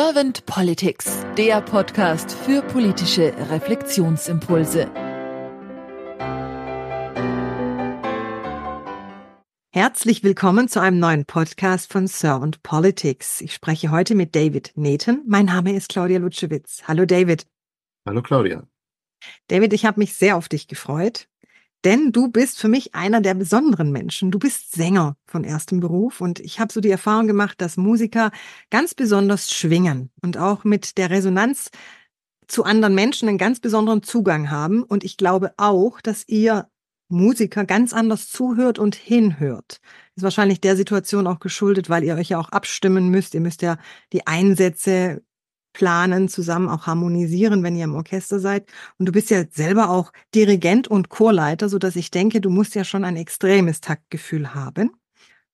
Servant Politics, der Podcast für politische Reflexionsimpulse. Herzlich willkommen zu einem neuen Podcast von Servant Politics. Ich spreche heute mit David Nathan. Mein Name ist Claudia Lutschewitz. Hallo David. Hallo Claudia. David, ich habe mich sehr auf dich gefreut. Denn du bist für mich einer der besonderen Menschen. Du bist Sänger von erstem Beruf und ich habe so die Erfahrung gemacht, dass Musiker ganz besonders schwingen und auch mit der Resonanz zu anderen Menschen einen ganz besonderen Zugang haben. Und ich glaube auch, dass ihr Musiker ganz anders zuhört und hinhört. Ist wahrscheinlich der Situation auch geschuldet, weil ihr euch ja auch abstimmen müsst. Ihr müsst ja die Einsätze planen, zusammen auch harmonisieren, wenn ihr im Orchester seid. Und du bist ja selber auch Dirigent und Chorleiter, so dass ich denke, du musst ja schon ein extremes Taktgefühl haben.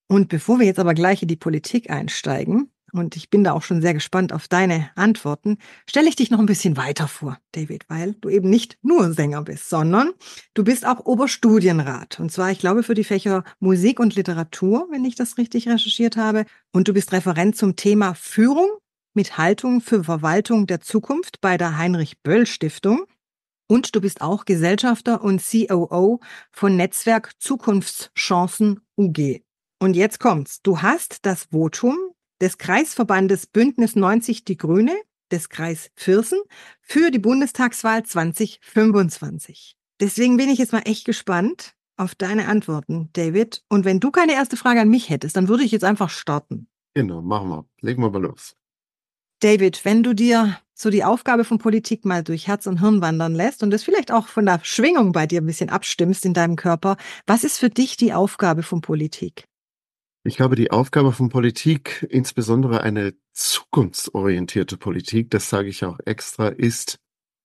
Und bevor wir jetzt aber gleich in die Politik einsteigen, und ich bin da auch schon sehr gespannt auf deine Antworten, stelle ich dich noch ein bisschen weiter vor, David, weil du eben nicht nur Sänger bist, sondern du bist auch Oberstudienrat. Und zwar, ich glaube, für die Fächer Musik und Literatur, wenn ich das richtig recherchiert habe. Und du bist Referent zum Thema Führung mit Haltung für Verwaltung der Zukunft bei der Heinrich Böll Stiftung. Und du bist auch Gesellschafter und COO von Netzwerk Zukunftschancen UG. Und jetzt kommt's. Du hast das Votum des Kreisverbandes Bündnis 90 Die Grüne des Kreis Viersen für die Bundestagswahl 2025. Deswegen bin ich jetzt mal echt gespannt auf deine Antworten, David. Und wenn du keine erste Frage an mich hättest, dann würde ich jetzt einfach starten. Genau, machen wir. Legen wir mal los. David, wenn du dir so die Aufgabe von Politik mal durch Herz und Hirn wandern lässt und das vielleicht auch von der Schwingung bei dir ein bisschen abstimmst in deinem Körper, was ist für dich die Aufgabe von Politik? Ich glaube, die Aufgabe von Politik, insbesondere eine zukunftsorientierte Politik, das sage ich auch extra, ist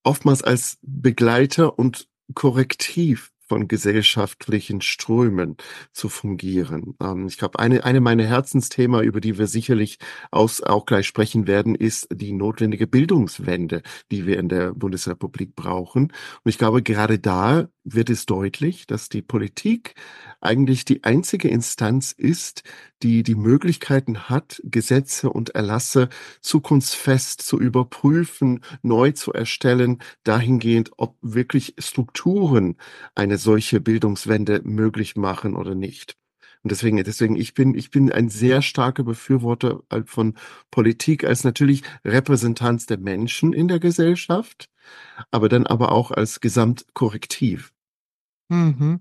oftmals als Begleiter und Korrektiv von gesellschaftlichen Strömen zu fungieren. Ähm, ich glaube, eine, eine meiner Herzensthema, über die wir sicherlich aus, auch gleich sprechen werden, ist die notwendige Bildungswende, die wir in der Bundesrepublik brauchen. Und ich glaube, gerade da wird es deutlich, dass die Politik eigentlich die einzige Instanz ist, die die Möglichkeiten hat, Gesetze und Erlasse zukunftsfest zu überprüfen, neu zu erstellen, dahingehend, ob wirklich Strukturen eine solche Bildungswende möglich machen oder nicht. Und deswegen, deswegen, ich bin, ich bin ein sehr starker Befürworter von Politik als natürlich Repräsentanz der Menschen in der Gesellschaft, aber dann aber auch als Gesamtkorrektiv. Mhm.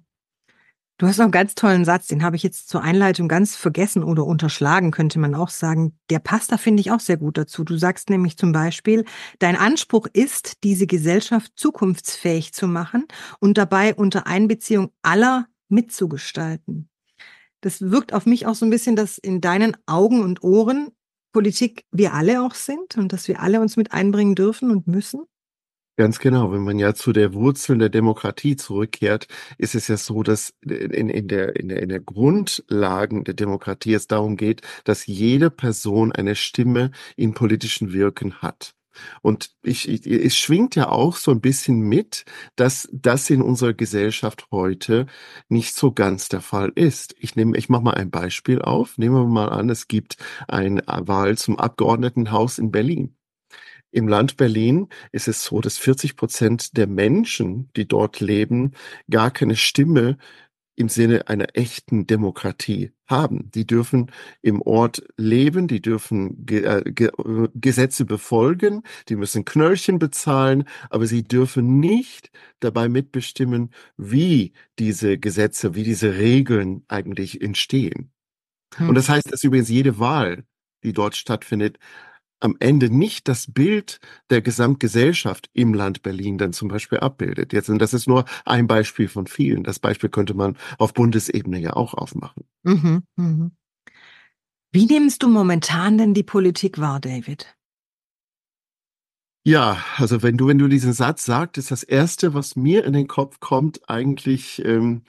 Du hast noch einen ganz tollen Satz, den habe ich jetzt zur Einleitung ganz vergessen oder unterschlagen, könnte man auch sagen. Der passt da, finde ich, auch sehr gut dazu. Du sagst nämlich zum Beispiel, dein Anspruch ist, diese Gesellschaft zukunftsfähig zu machen und dabei unter Einbeziehung aller mitzugestalten. Das wirkt auf mich auch so ein bisschen, dass in deinen Augen und Ohren Politik wir alle auch sind und dass wir alle uns mit einbringen dürfen und müssen. Ganz genau. Wenn man ja zu der Wurzeln der Demokratie zurückkehrt, ist es ja so, dass in, in, der, in, der, in der Grundlagen der Demokratie es darum geht, dass jede Person eine Stimme in politischen Wirken hat. Und ich, ich, es schwingt ja auch so ein bisschen mit, dass das in unserer Gesellschaft heute nicht so ganz der Fall ist. Ich nehme, ich mache mal ein Beispiel auf. Nehmen wir mal an, es gibt eine Wahl zum Abgeordnetenhaus in Berlin. Im Land Berlin ist es so, dass 40 Prozent der Menschen, die dort leben, gar keine Stimme im Sinne einer echten Demokratie haben. Die dürfen im Ort leben, die dürfen Ge äh, Ge Gesetze befolgen, die müssen Knöllchen bezahlen, aber sie dürfen nicht dabei mitbestimmen, wie diese Gesetze, wie diese Regeln eigentlich entstehen. Hm. Und das heißt, dass übrigens jede Wahl, die dort stattfindet, am Ende nicht das Bild der Gesamtgesellschaft im Land Berlin dann zum Beispiel abbildet. Jetzt, und das ist nur ein Beispiel von vielen. Das Beispiel könnte man auf Bundesebene ja auch aufmachen. Mhm, mh. Wie nimmst du momentan denn die Politik wahr, David? Ja, also wenn du, wenn du diesen Satz sagst, ist das erste, was mir in den Kopf kommt, eigentlich ähm,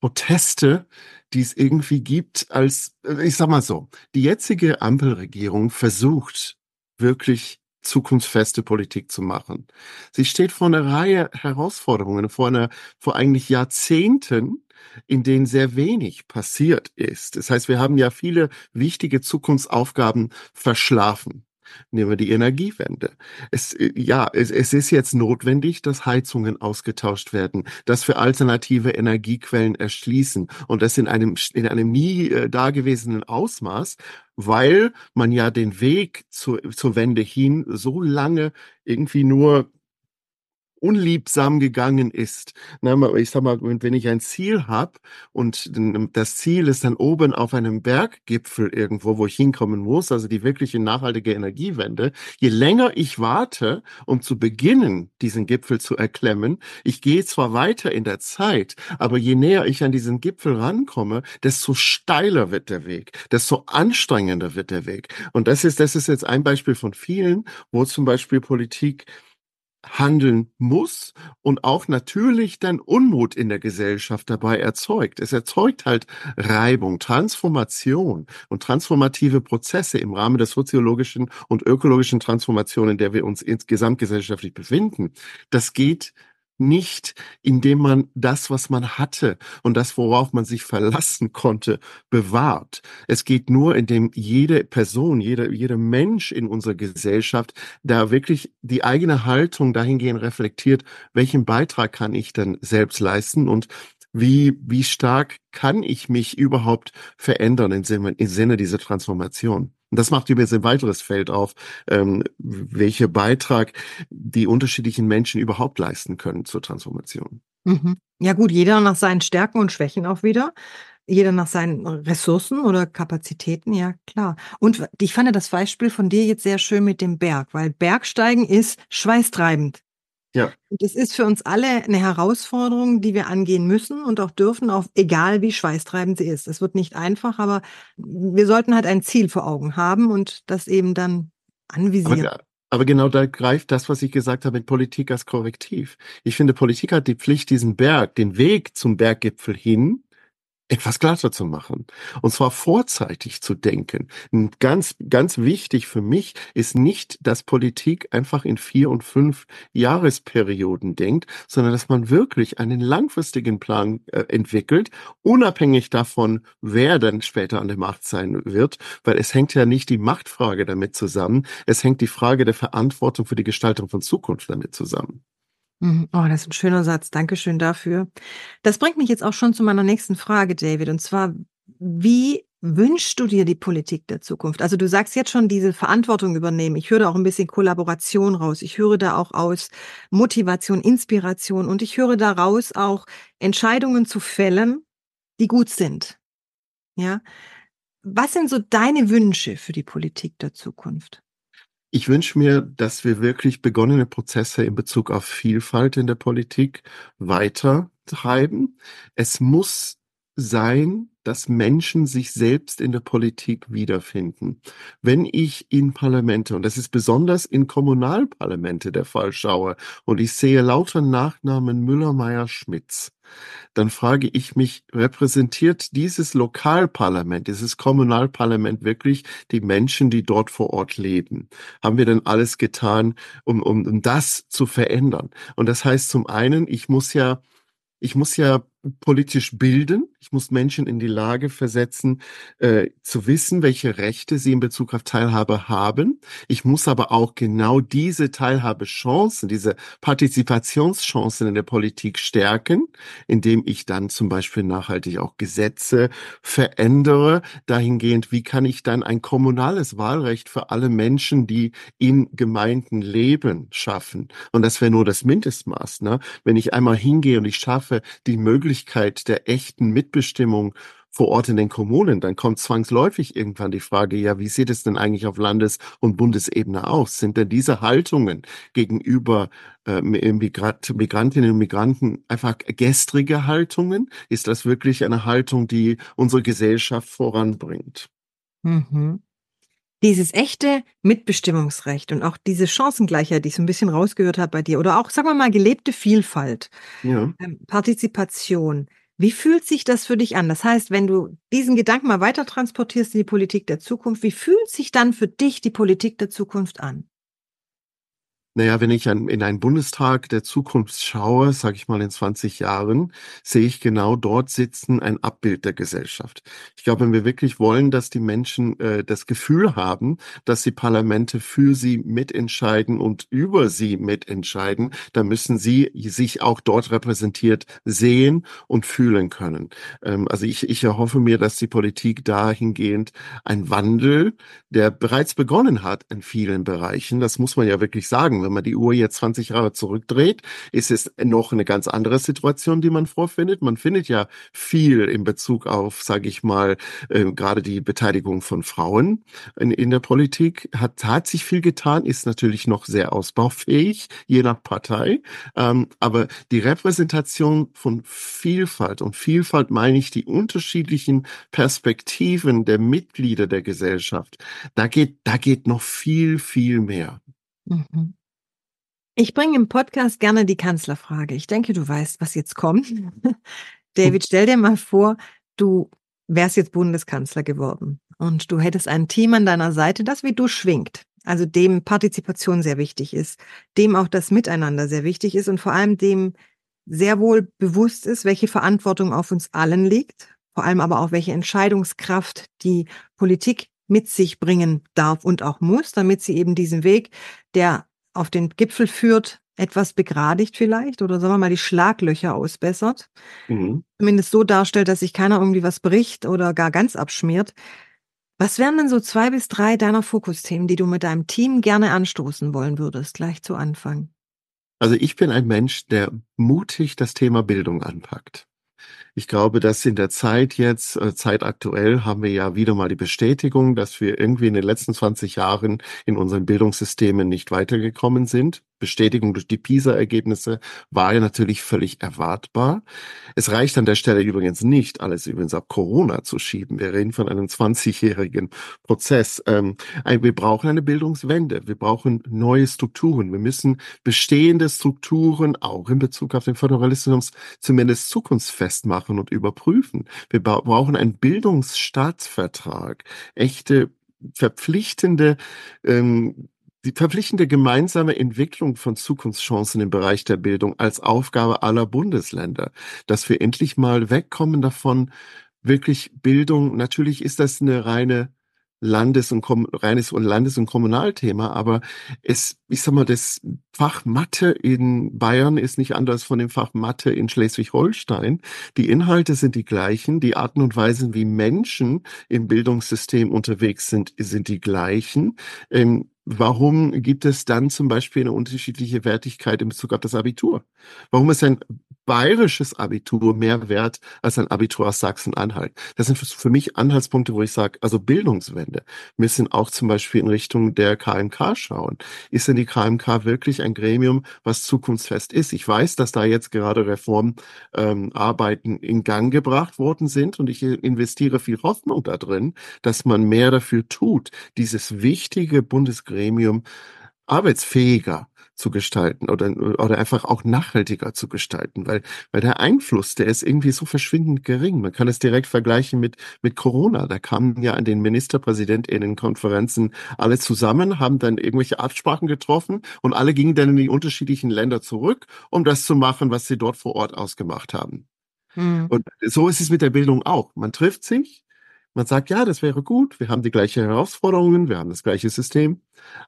Proteste, die es irgendwie gibt, als, äh, ich sag mal so, die jetzige Ampelregierung versucht, wirklich zukunftsfeste Politik zu machen. Sie steht vor einer Reihe Herausforderungen, vor einer, vor eigentlich Jahrzehnten, in denen sehr wenig passiert ist. Das heißt, wir haben ja viele wichtige Zukunftsaufgaben verschlafen. Nehmen wir die Energiewende. Es, äh, ja, es, es ist jetzt notwendig, dass Heizungen ausgetauscht werden, dass wir alternative Energiequellen erschließen und das in einem, in einem nie äh, dagewesenen Ausmaß, weil man ja den Weg zur, zur Wende hin so lange irgendwie nur unliebsam gegangen ist. ich sag mal, wenn ich ein Ziel habe und das Ziel ist dann oben auf einem Berggipfel irgendwo, wo ich hinkommen muss, also die wirkliche nachhaltige Energiewende, je länger ich warte, um zu beginnen, diesen Gipfel zu erklemmen, ich gehe zwar weiter in der Zeit, aber je näher ich an diesen Gipfel rankomme, desto steiler wird der Weg, desto anstrengender wird der Weg. Und das ist, das ist jetzt ein Beispiel von vielen, wo zum Beispiel Politik handeln muss und auch natürlich dann Unmut in der Gesellschaft dabei erzeugt. Es erzeugt halt Reibung, Transformation und transformative Prozesse im Rahmen der soziologischen und ökologischen Transformation, in der wir uns insgesamt gesellschaftlich befinden. Das geht nicht, indem man das, was man hatte und das, worauf man sich verlassen konnte, bewahrt. Es geht nur, indem jede Person, jeder, jeder Mensch in unserer Gesellschaft da wirklich die eigene Haltung dahingehend reflektiert, welchen Beitrag kann ich denn selbst leisten und wie, wie stark kann ich mich überhaupt verändern im Sinne, im Sinne dieser Transformation? Und das macht übrigens ein weiteres Feld auf, ähm, welcher Beitrag die unterschiedlichen Menschen überhaupt leisten können zur Transformation. Mhm. Ja gut, jeder nach seinen Stärken und Schwächen auch wieder. Jeder nach seinen Ressourcen oder Kapazitäten, ja klar. Und ich fand das Beispiel von dir jetzt sehr schön mit dem Berg, weil Bergsteigen ist schweißtreibend. Ja. Und es ist für uns alle eine Herausforderung, die wir angehen müssen und auch dürfen, auch egal wie schweißtreibend sie ist. Es wird nicht einfach, aber wir sollten halt ein Ziel vor Augen haben und das eben dann anvisieren. Aber, aber genau da greift das, was ich gesagt habe mit Politik als Korrektiv. Ich finde, Politik hat die Pflicht, diesen Berg, den Weg zum Berggipfel hin, etwas glatter zu machen. Und zwar vorzeitig zu denken. Ganz, ganz wichtig für mich ist nicht, dass Politik einfach in vier und fünf Jahresperioden denkt, sondern dass man wirklich einen langfristigen Plan äh, entwickelt, unabhängig davon, wer dann später an der Macht sein wird, weil es hängt ja nicht die Machtfrage damit zusammen, es hängt die Frage der Verantwortung für die Gestaltung von Zukunft damit zusammen. Mhm. Oh, das ist ein schöner Satz. Dankeschön dafür. Das bringt mich jetzt auch schon zu meiner nächsten Frage, David. Und zwar, wie wünschst du dir die Politik der Zukunft? Also du sagst jetzt schon diese Verantwortung übernehmen. Ich höre da auch ein bisschen Kollaboration raus. Ich höre da auch aus Motivation, Inspiration und ich höre daraus auch Entscheidungen zu fällen, die gut sind. Ja. Was sind so deine Wünsche für die Politik der Zukunft? Ich wünsche mir, dass wir wirklich begonnene Prozesse in Bezug auf Vielfalt in der Politik weiter treiben. Es muss sein, dass Menschen sich selbst in der Politik wiederfinden. Wenn ich in Parlamente, und das ist besonders in Kommunalparlamente der Fall schaue, und ich sehe lauter Nachnamen Müller, Meyer, Schmitz, dann frage ich mich, repräsentiert dieses Lokalparlament, dieses Kommunalparlament wirklich die Menschen, die dort vor Ort leben? Haben wir denn alles getan, um, um, um das zu verändern? Und das heißt zum einen, ich muss ja ich muss ja politisch bilden. Ich muss Menschen in die Lage versetzen, äh, zu wissen, welche Rechte sie in Bezug auf Teilhabe haben. Ich muss aber auch genau diese Teilhabechancen, diese Partizipationschancen in der Politik stärken, indem ich dann zum Beispiel nachhaltig auch Gesetze verändere, dahingehend, wie kann ich dann ein kommunales Wahlrecht für alle Menschen, die in Gemeinden leben, schaffen. Und das wäre nur das Mindestmaß. Ne? Wenn ich einmal hingehe und ich schaffe die Möglichkeit, Möglichkeit der echten Mitbestimmung vor Ort in den Kommunen, dann kommt zwangsläufig irgendwann die Frage, ja, wie sieht es denn eigentlich auf Landes- und Bundesebene aus? Sind denn diese Haltungen gegenüber äh, Migrant, Migrantinnen und Migranten einfach gestrige Haltungen? Ist das wirklich eine Haltung, die unsere Gesellschaft voranbringt? Mhm. Dieses echte Mitbestimmungsrecht und auch diese Chancengleichheit, die ich so ein bisschen rausgehört habe bei dir, oder auch, sagen wir mal, gelebte Vielfalt, ja. ähm, Partizipation. Wie fühlt sich das für dich an? Das heißt, wenn du diesen Gedanken mal weiter transportierst in die Politik der Zukunft, wie fühlt sich dann für dich die Politik der Zukunft an? Naja, wenn ich an, in einen Bundestag der Zukunft schaue, sage ich mal in 20 Jahren, sehe ich genau dort sitzen ein Abbild der Gesellschaft. Ich glaube, wenn wir wirklich wollen, dass die Menschen äh, das Gefühl haben, dass die Parlamente für sie mitentscheiden und über sie mitentscheiden, dann müssen sie sich auch dort repräsentiert sehen und fühlen können. Ähm, also ich, ich erhoffe mir, dass die Politik dahingehend ein Wandel, der bereits begonnen hat in vielen Bereichen, das muss man ja wirklich sagen, wenn man die Uhr jetzt 20 Jahre zurückdreht, ist es noch eine ganz andere Situation, die man vorfindet. Man findet ja viel in Bezug auf, sage ich mal, äh, gerade die Beteiligung von Frauen in, in der Politik. Hat, hat sich viel getan, ist natürlich noch sehr ausbaufähig, je nach Partei. Ähm, aber die Repräsentation von Vielfalt und Vielfalt meine ich die unterschiedlichen Perspektiven der Mitglieder der Gesellschaft. Da geht, da geht noch viel, viel mehr. Mhm. Ich bringe im Podcast gerne die Kanzlerfrage. Ich denke, du weißt, was jetzt kommt. David, stell dir mal vor, du wärst jetzt Bundeskanzler geworden und du hättest ein Team an deiner Seite, das wie du schwingt. Also dem Partizipation sehr wichtig ist, dem auch das Miteinander sehr wichtig ist und vor allem dem sehr wohl bewusst ist, welche Verantwortung auf uns allen liegt, vor allem aber auch welche Entscheidungskraft die Politik mit sich bringen darf und auch muss, damit sie eben diesen Weg, der auf den Gipfel führt, etwas begradigt vielleicht oder sagen wir mal die Schlaglöcher ausbessert. Mhm. Zumindest so darstellt, dass sich keiner irgendwie was bricht oder gar ganz abschmiert. Was wären denn so zwei bis drei deiner Fokusthemen, die du mit deinem Team gerne anstoßen wollen würdest, gleich zu Anfang? Also ich bin ein Mensch, der mutig das Thema Bildung anpackt. Ich glaube, dass in der Zeit jetzt, äh, zeitaktuell, haben wir ja wieder mal die Bestätigung, dass wir irgendwie in den letzten 20 Jahren in unseren Bildungssystemen nicht weitergekommen sind. Bestätigung durch die PISA-Ergebnisse war ja natürlich völlig erwartbar. Es reicht an der Stelle übrigens nicht, alles übrigens auf Corona zu schieben. Wir reden von einem 20-jährigen Prozess. Ähm, wir brauchen eine Bildungswende. Wir brauchen neue Strukturen. Wir müssen bestehende Strukturen auch in Bezug auf den Föderalismus zumindest zukunftsfest machen und überprüfen. Wir brauchen einen Bildungsstaatsvertrag, echte verpflichtende ähm, die verpflichtende gemeinsame Entwicklung von Zukunftschancen im Bereich der Bildung als Aufgabe aller Bundesländer, dass wir endlich mal wegkommen davon, wirklich Bildung, natürlich ist das eine reine Landes- und reines und Landes- und Kommunalthema, aber es, ich sag mal, das Fach Mathe in Bayern ist nicht anders von dem Fach Mathe in Schleswig-Holstein. Die Inhalte sind die gleichen, die Arten und Weisen, wie Menschen im Bildungssystem unterwegs sind, sind die gleichen. Ähm, Warum gibt es dann zum Beispiel eine unterschiedliche Wertigkeit in Bezug auf das Abitur? Warum ist ein bayerisches Abitur mehr wert als ein Abitur aus Sachsen-Anhalt? Das sind für mich Anhaltspunkte, wo ich sage, also Bildungswende. Wir müssen auch zum Beispiel in Richtung der KMK schauen. Ist denn die KMK wirklich ein Gremium, was zukunftsfest ist? Ich weiß, dass da jetzt gerade Reformarbeiten ähm, in Gang gebracht worden sind und ich investiere viel Hoffnung da drin, dass man mehr dafür tut, dieses wichtige Bundesgremium Gremium arbeitsfähiger zu gestalten oder, oder einfach auch nachhaltiger zu gestalten, weil, weil der Einfluss, der ist irgendwie so verschwindend gering. Man kann es direkt vergleichen mit, mit Corona. Da kamen ja an den Ministerpräsidentinnen-Konferenzen alle zusammen, haben dann irgendwelche Absprachen getroffen und alle gingen dann in die unterschiedlichen Länder zurück, um das zu machen, was sie dort vor Ort ausgemacht haben. Hm. Und so ist es mit der Bildung auch. Man trifft sich, man sagt, ja, das wäre gut, wir haben die gleichen Herausforderungen, wir haben das gleiche System,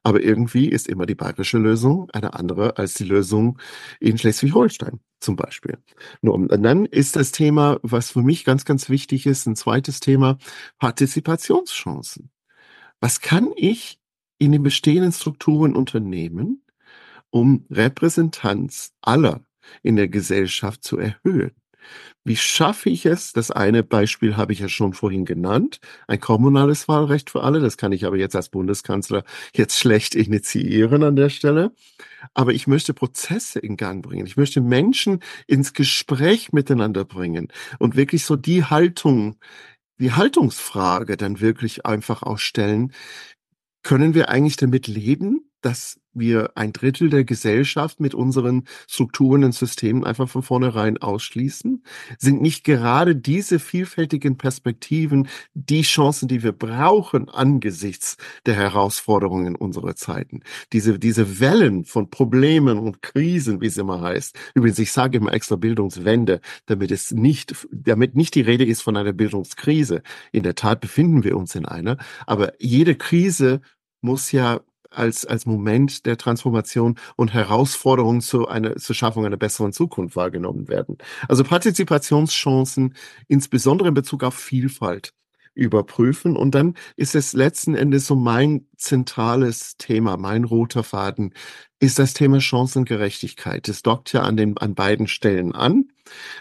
aber irgendwie ist immer die bayerische Lösung eine andere als die Lösung in Schleswig-Holstein zum Beispiel. Und dann ist das Thema, was für mich ganz, ganz wichtig ist, ein zweites Thema, Partizipationschancen. Was kann ich in den bestehenden Strukturen unternehmen, um Repräsentanz aller in der Gesellschaft zu erhöhen? Wie schaffe ich es? Das eine Beispiel habe ich ja schon vorhin genannt, ein kommunales Wahlrecht für alle. Das kann ich aber jetzt als Bundeskanzler jetzt schlecht initiieren an der Stelle. Aber ich möchte Prozesse in Gang bringen. Ich möchte Menschen ins Gespräch miteinander bringen und wirklich so die Haltung, die Haltungsfrage dann wirklich einfach auch stellen. Können wir eigentlich damit leben, dass wir ein Drittel der Gesellschaft mit unseren Strukturen und Systemen einfach von vornherein ausschließen? Sind nicht gerade diese vielfältigen Perspektiven die Chancen, die wir brauchen angesichts der Herausforderungen unserer Zeiten? Diese, diese Wellen von Problemen und Krisen, wie es immer heißt. Übrigens, ich sage immer extra Bildungswende, damit es nicht, damit nicht die Rede ist von einer Bildungskrise. In der Tat befinden wir uns in einer, aber jede Krise muss ja als, als Moment der Transformation und Herausforderung zu einer, zur Schaffung einer besseren Zukunft wahrgenommen werden. Also Partizipationschancen, insbesondere in Bezug auf Vielfalt überprüfen. Und dann ist es letzten Endes so mein zentrales Thema, mein roter Faden, ist das Thema Chancengerechtigkeit. Es dockt ja an den, an beiden Stellen an.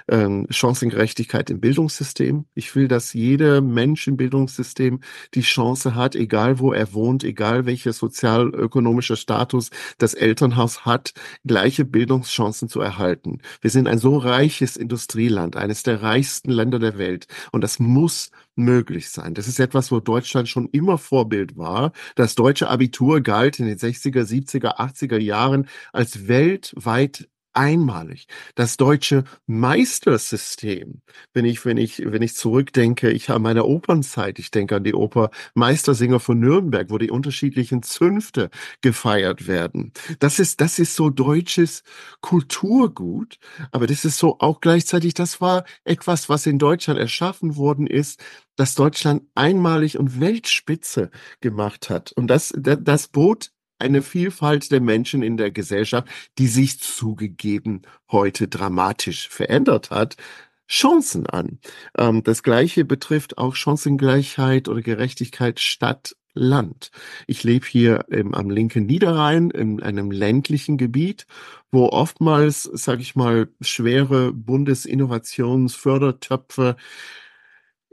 Ähm, Chancengerechtigkeit im Bildungssystem. Ich will, dass jeder Mensch im Bildungssystem die Chance hat, egal wo er wohnt, egal welcher sozialökonomischer Status das Elternhaus hat, gleiche Bildungschancen zu erhalten. Wir sind ein so reiches Industrieland, eines der reichsten Länder der Welt. Und das muss möglich sein. Das ist etwas, wo Deutschland schon immer Vorbild war. Das deutsche Abitur galt in den 60er, 70er, 80er Jahren als weltweit einmalig. Das deutsche Meistersystem, wenn ich, wenn ich, wenn ich zurückdenke, ich habe meine Opernzeit, ich denke an die Oper Meistersinger von Nürnberg, wo die unterschiedlichen Zünfte gefeiert werden. Das ist, das ist so deutsches Kulturgut, aber das ist so auch gleichzeitig, das war etwas, was in Deutschland erschaffen worden ist, das Deutschland einmalig und Weltspitze gemacht hat. Und das, das, das bot eine Vielfalt der Menschen in der Gesellschaft, die sich zugegeben heute dramatisch verändert hat, Chancen an. Ähm, das Gleiche betrifft auch Chancengleichheit oder Gerechtigkeit Stadt Land. Ich lebe hier im, am linken Niederrhein in einem ländlichen Gebiet, wo oftmals, sage ich mal, schwere Bundesinnovationsfördertöpfe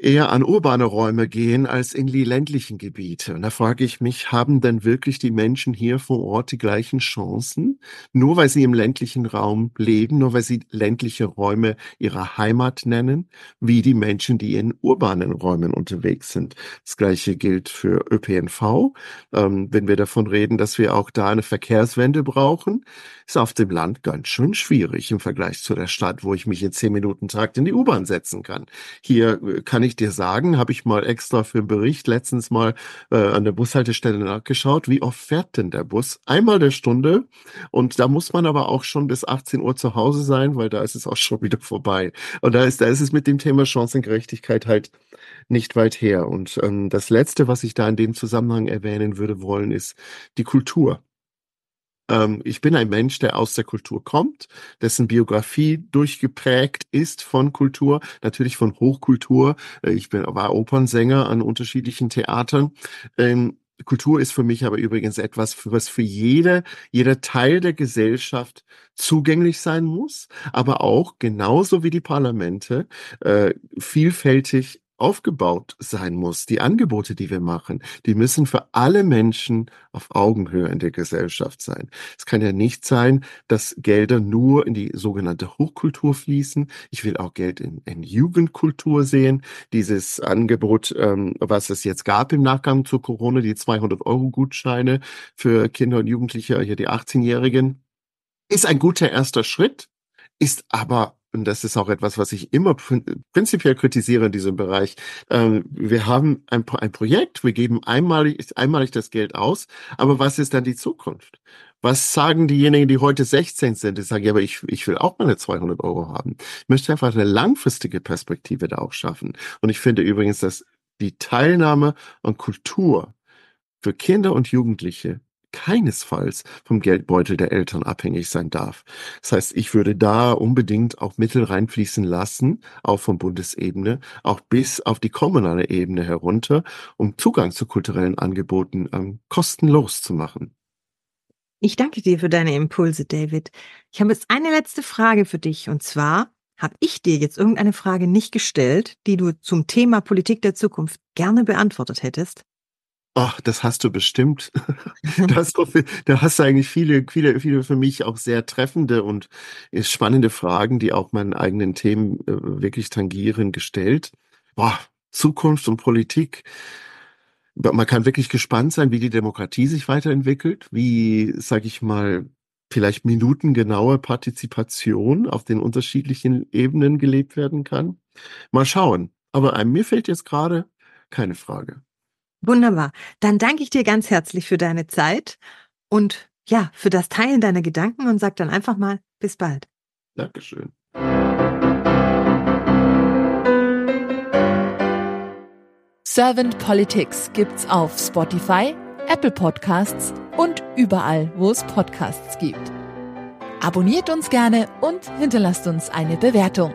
eher an urbane Räume gehen als in die ländlichen Gebiete. Und da frage ich mich, haben denn wirklich die Menschen hier vor Ort die gleichen Chancen? Nur weil sie im ländlichen Raum leben, nur weil sie ländliche Räume ihrer Heimat nennen, wie die Menschen, die in urbanen Räumen unterwegs sind. Das gleiche gilt für ÖPNV. Ähm, wenn wir davon reden, dass wir auch da eine Verkehrswende brauchen, ist auf dem Land ganz schön schwierig im Vergleich zu der Stadt, wo ich mich in zehn Minuten Takt in die U-Bahn setzen kann. Hier äh, kann ich dir sagen, habe ich mal extra für einen Bericht letztens mal äh, an der Bushaltestelle nachgeschaut, wie oft fährt denn der Bus? Einmal der Stunde und da muss man aber auch schon bis 18 Uhr zu Hause sein, weil da ist es auch schon wieder vorbei. Und da ist, da ist es mit dem Thema Chancengerechtigkeit halt nicht weit her. Und ähm, das Letzte, was ich da in dem Zusammenhang erwähnen würde wollen, ist die Kultur. Ähm, ich bin ein Mensch, der aus der Kultur kommt, dessen Biografie durchgeprägt ist von Kultur, natürlich von Hochkultur. Äh, ich bin, war Opernsänger an unterschiedlichen Theatern. Ähm, Kultur ist für mich aber übrigens etwas, was für jede, jeder Teil der Gesellschaft zugänglich sein muss, aber auch genauso wie die Parlamente äh, vielfältig aufgebaut sein muss. Die Angebote, die wir machen, die müssen für alle Menschen auf Augenhöhe in der Gesellschaft sein. Es kann ja nicht sein, dass Gelder nur in die sogenannte Hochkultur fließen. Ich will auch Geld in, in Jugendkultur sehen. Dieses Angebot, ähm, was es jetzt gab im Nachgang zu Corona, die 200 Euro Gutscheine für Kinder und Jugendliche, hier die 18-Jährigen, ist ein guter erster Schritt, ist aber und das ist auch etwas, was ich immer prinzipiell kritisiere in diesem Bereich. Ähm, wir haben ein, ein Projekt, wir geben einmalig, einmalig das Geld aus, aber was ist dann die Zukunft? Was sagen diejenigen, die heute 16 sind? Die sagen, ja, aber ich, ich will auch meine 200 Euro haben. Ich möchte einfach eine langfristige Perspektive da auch schaffen. Und ich finde übrigens, dass die Teilnahme an Kultur für Kinder und Jugendliche keinesfalls vom Geldbeutel der Eltern abhängig sein darf. Das heißt, ich würde da unbedingt auch Mittel reinfließen lassen, auch von Bundesebene, auch bis auf die kommunale Ebene herunter, um Zugang zu kulturellen Angeboten ähm, kostenlos zu machen. Ich danke dir für deine Impulse, David. Ich habe jetzt eine letzte Frage für dich und zwar, habe ich dir jetzt irgendeine Frage nicht gestellt, die du zum Thema Politik der Zukunft gerne beantwortet hättest? Ach, das hast du bestimmt. da, hast du, da hast du eigentlich viele, viele, viele für mich auch sehr treffende und äh, spannende Fragen, die auch meinen eigenen Themen äh, wirklich tangieren, gestellt. Boah, Zukunft und Politik. man kann wirklich gespannt sein, wie die Demokratie sich weiterentwickelt, wie, sage ich mal, vielleicht minutengenaue Partizipation auf den unterschiedlichen Ebenen gelebt werden kann. Mal schauen. Aber mir fällt jetzt gerade keine Frage. Wunderbar. Dann danke ich dir ganz herzlich für deine Zeit und ja, für das Teilen deiner Gedanken und sag dann einfach mal bis bald. Dankeschön. Servant Politics gibt's auf Spotify, Apple Podcasts und überall, wo es Podcasts gibt. Abonniert uns gerne und hinterlasst uns eine Bewertung.